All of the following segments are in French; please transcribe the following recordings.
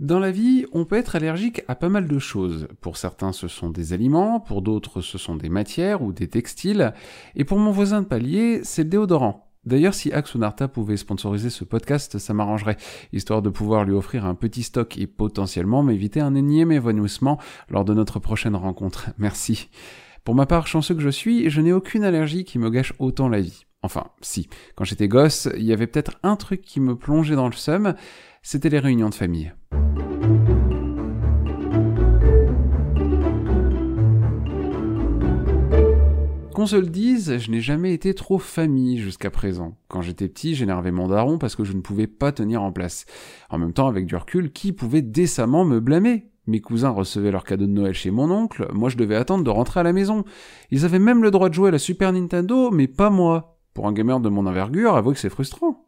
Dans la vie, on peut être allergique à pas mal de choses. Pour certains, ce sont des aliments, pour d'autres, ce sont des matières ou des textiles, et pour mon voisin de palier, c'est le déodorant. D'ailleurs, si Axonarta pouvait sponsoriser ce podcast, ça m'arrangerait, histoire de pouvoir lui offrir un petit stock et potentiellement m'éviter un énième évanouissement lors de notre prochaine rencontre. Merci. Pour ma part, chanceux que je suis, je n'ai aucune allergie qui me gâche autant la vie. Enfin, si. Quand j'étais gosse, il y avait peut-être un truc qui me plongeait dans le seum, c'était les réunions de famille. Qu'on se le dise, je n'ai jamais été trop famille jusqu'à présent. Quand j'étais petit, j'énervais mon daron parce que je ne pouvais pas tenir en place. En même temps, avec du recul, qui pouvait décemment me blâmer? Mes cousins recevaient leurs cadeaux de Noël chez mon oncle, moi je devais attendre de rentrer à la maison. Ils avaient même le droit de jouer à la Super Nintendo, mais pas moi. Pour un gamer de mon envergure, avouez que c'est frustrant.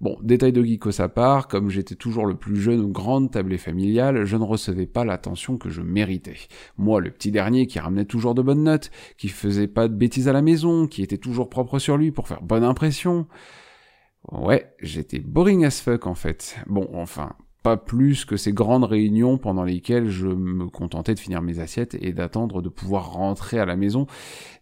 Bon, détail de geekos à part, comme j'étais toujours le plus jeune aux grandes tablées familiales, je ne recevais pas l'attention que je méritais. Moi, le petit dernier qui ramenait toujours de bonnes notes, qui faisait pas de bêtises à la maison, qui était toujours propre sur lui pour faire bonne impression. Ouais, j'étais boring as fuck en fait. Bon, enfin, pas plus que ces grandes réunions pendant lesquelles je me contentais de finir mes assiettes et d'attendre de pouvoir rentrer à la maison.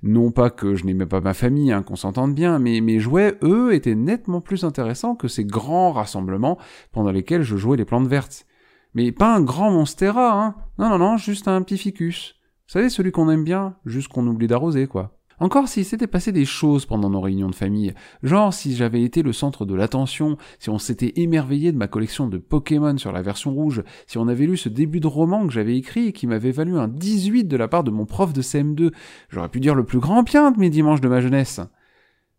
Non pas que je n'aimais pas ma famille, hein, qu'on s'entende bien, mais mes jouets, eux, étaient nettement plus intéressants que ces grands rassemblements pendant lesquels je jouais les plantes vertes. Mais pas un grand monstera, hein. Non, non, non, juste un petit ficus. Vous savez, celui qu'on aime bien, juste qu'on oublie d'arroser, quoi. Encore s'il s'était passé des choses pendant nos réunions de famille, genre si j'avais été le centre de l'attention, si on s'était émerveillé de ma collection de Pokémon sur la version rouge, si on avait lu ce début de roman que j'avais écrit et qui m'avait valu un 18 de la part de mon prof de CM2, j'aurais pu dire le plus grand bien de mes dimanches de ma jeunesse.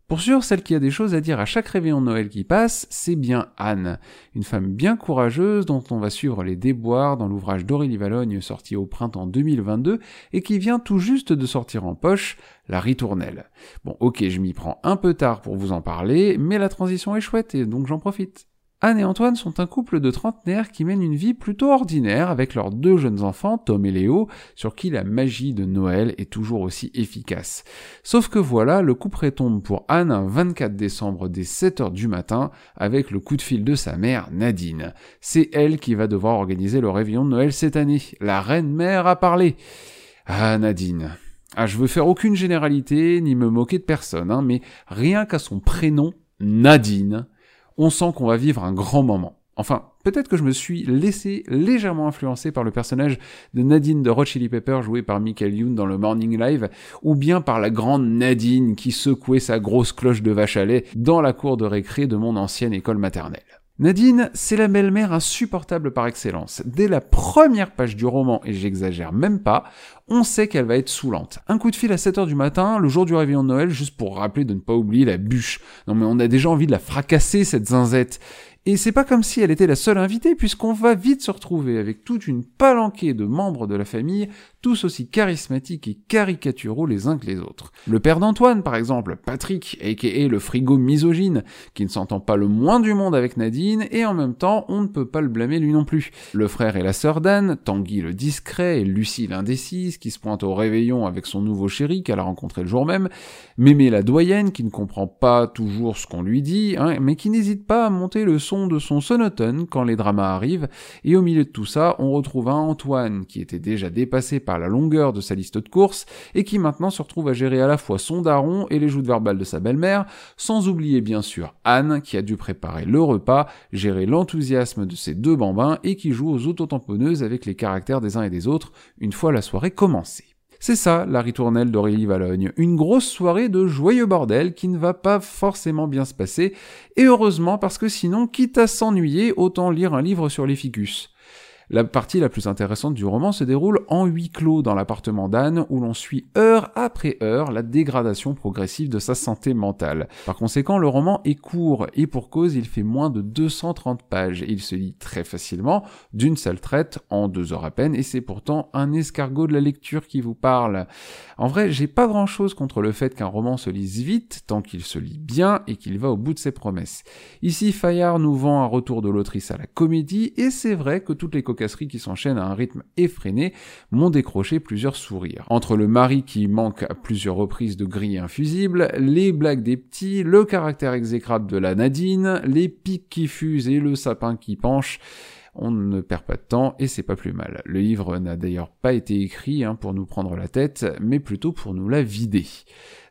Pour sûr, celle qui a des choses à dire à chaque réveillon de Noël qui passe, c'est bien Anne, une femme bien courageuse dont on va suivre les déboires dans l'ouvrage d'Aurélie Valogne sorti au printemps 2022 et qui vient tout juste de sortir en poche, La Ritournelle. Bon, ok, je m'y prends un peu tard pour vous en parler, mais la transition est chouette et donc j'en profite. Anne et Antoine sont un couple de trentenaires qui mènent une vie plutôt ordinaire avec leurs deux jeunes enfants, Tom et Léo, sur qui la magie de Noël est toujours aussi efficace. Sauf que voilà, le coup près tombe pour Anne un 24 décembre dès 7 heures du matin avec le coup de fil de sa mère, Nadine. C'est elle qui va devoir organiser le réveillon de Noël cette année. La reine mère a parlé. Ah, Nadine. Ah, je veux faire aucune généralité, ni me moquer de personne, hein, mais rien qu'à son prénom, Nadine, on sent qu'on va vivre un grand moment. Enfin, peut-être que je me suis laissé légèrement influencer par le personnage de Nadine de Hot Chili Pepper joué par Michael Youn dans le Morning Live, ou bien par la grande Nadine qui secouait sa grosse cloche de vache à lait dans la cour de récré de mon ancienne école maternelle. Nadine, c'est la belle-mère insupportable par excellence. Dès la première page du roman, et j'exagère même pas, on sait qu'elle va être saoulante. Un coup de fil à 7h du matin, le jour du réveillon de Noël, juste pour rappeler de ne pas oublier la bûche. Non mais on a déjà envie de la fracasser, cette zinzette. Et c'est pas comme si elle était la seule invitée, puisqu'on va vite se retrouver avec toute une palanquée de membres de la famille, tous aussi charismatiques et caricaturaux les uns que les autres. Le père d'Antoine, par exemple, Patrick, a.k.a. le frigo misogyne, qui ne s'entend pas le moins du monde avec Nadine, et en même temps, on ne peut pas le blâmer lui non plus. Le frère et la sœur d'Anne, Tanguy le discret et Lucie l'indécise, qui se pointe au réveillon avec son nouveau chéri qu'elle a rencontré le jour même, Mémé la doyenne, qui ne comprend pas toujours ce qu'on lui dit, hein, mais qui n'hésite pas à monter le son de son sonotone quand les dramas arrivent, et au milieu de tout ça, on retrouve un Antoine qui était déjà dépassé par la longueur de sa liste de courses, et qui maintenant se retrouve à gérer à la fois son daron et les joutes verbales de sa belle-mère, sans oublier bien sûr Anne qui a dû préparer le repas, gérer l'enthousiasme de ses deux bambins et qui joue aux autotamponneuses avec les caractères des uns et des autres une fois la soirée commencée. C'est ça, la ritournelle d'Aurélie Valogne. Une grosse soirée de joyeux bordel qui ne va pas forcément bien se passer, et heureusement parce que sinon, quitte à s'ennuyer, autant lire un livre sur les ficus. La partie la plus intéressante du roman se déroule en huis clos dans l'appartement d'Anne où l'on suit heure après heure la dégradation progressive de sa santé mentale. Par conséquent, le roman est court et pour cause, il fait moins de 230 pages. Il se lit très facilement, d'une seule traite, en deux heures à peine, et c'est pourtant un escargot de la lecture qui vous parle. En vrai, j'ai pas grand chose contre le fait qu'un roman se lise vite, tant qu'il se lit bien et qu'il va au bout de ses promesses. Ici, Fayard nous vend un retour de l'autrice à la comédie, et c'est vrai que toutes les qui s'enchaînent à un rythme effréné m'ont décroché plusieurs sourires. Entre le mari qui manque à plusieurs reprises de grilles infusibles, les blagues des petits, le caractère exécrable de la Nadine, les pics qui fusent et le sapin qui penche, on ne perd pas de temps et c'est pas plus mal. Le livre n'a d'ailleurs pas été écrit hein, pour nous prendre la tête, mais plutôt pour nous la vider.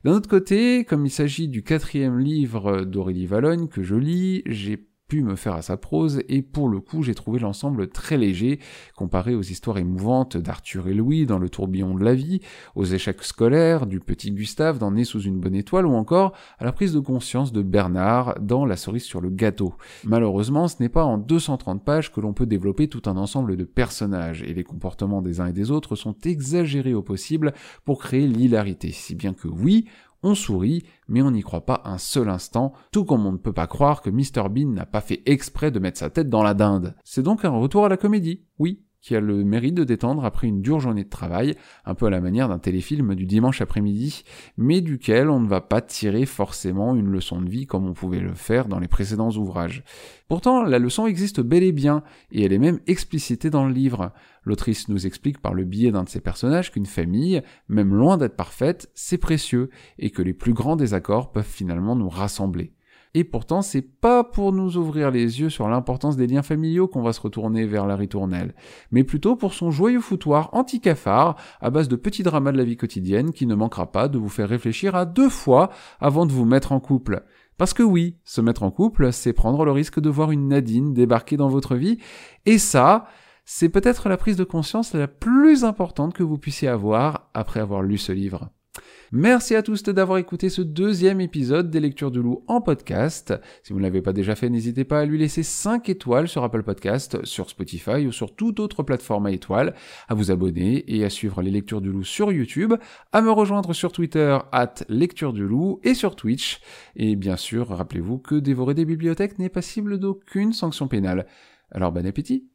D'un autre côté, comme il s'agit du quatrième livre d'Aurélie Valogne que je lis, j'ai pu me faire à sa prose, et pour le coup j'ai trouvé l'ensemble très léger, comparé aux histoires émouvantes d'Arthur et Louis dans Le tourbillon de la vie, aux échecs scolaires du petit Gustave dans Né sous une bonne étoile, ou encore à la prise de conscience de Bernard dans La cerise sur le gâteau. Malheureusement, ce n'est pas en 230 pages que l'on peut développer tout un ensemble de personnages, et les comportements des uns et des autres sont exagérés au possible pour créer l'hilarité, si bien que oui, on sourit, mais on n'y croit pas un seul instant, tout comme on ne peut pas croire que Mr Bean n'a pas fait exprès de mettre sa tête dans la dinde. C'est donc un retour à la comédie, oui, qui a le mérite de détendre après une dure journée de travail, un peu à la manière d'un téléfilm du dimanche après-midi, mais duquel on ne va pas tirer forcément une leçon de vie comme on pouvait le faire dans les précédents ouvrages. Pourtant, la leçon existe bel et bien, et elle est même explicitée dans le livre. L'autrice nous explique par le biais d'un de ses personnages qu'une famille, même loin d'être parfaite, c'est précieux, et que les plus grands désaccords peuvent finalement nous rassembler. Et pourtant, c'est pas pour nous ouvrir les yeux sur l'importance des liens familiaux qu'on va se retourner vers la ritournelle, mais plutôt pour son joyeux foutoir anti-cafard à base de petits dramas de la vie quotidienne qui ne manquera pas de vous faire réfléchir à deux fois avant de vous mettre en couple. Parce que oui, se mettre en couple, c'est prendre le risque de voir une Nadine débarquer dans votre vie, et ça, c'est peut-être la prise de conscience la plus importante que vous puissiez avoir après avoir lu ce livre. Merci à tous d'avoir écouté ce deuxième épisode des Lectures du Loup en podcast. Si vous ne l'avez pas déjà fait, n'hésitez pas à lui laisser 5 étoiles sur Apple Podcast, sur Spotify ou sur toute autre plateforme à étoiles, à vous abonner et à suivre les Lectures du Loup sur YouTube, à me rejoindre sur Twitter, at Lecture du Loup et sur Twitch. Et bien sûr, rappelez-vous que dévorer des bibliothèques n'est passible d'aucune sanction pénale. Alors bon appétit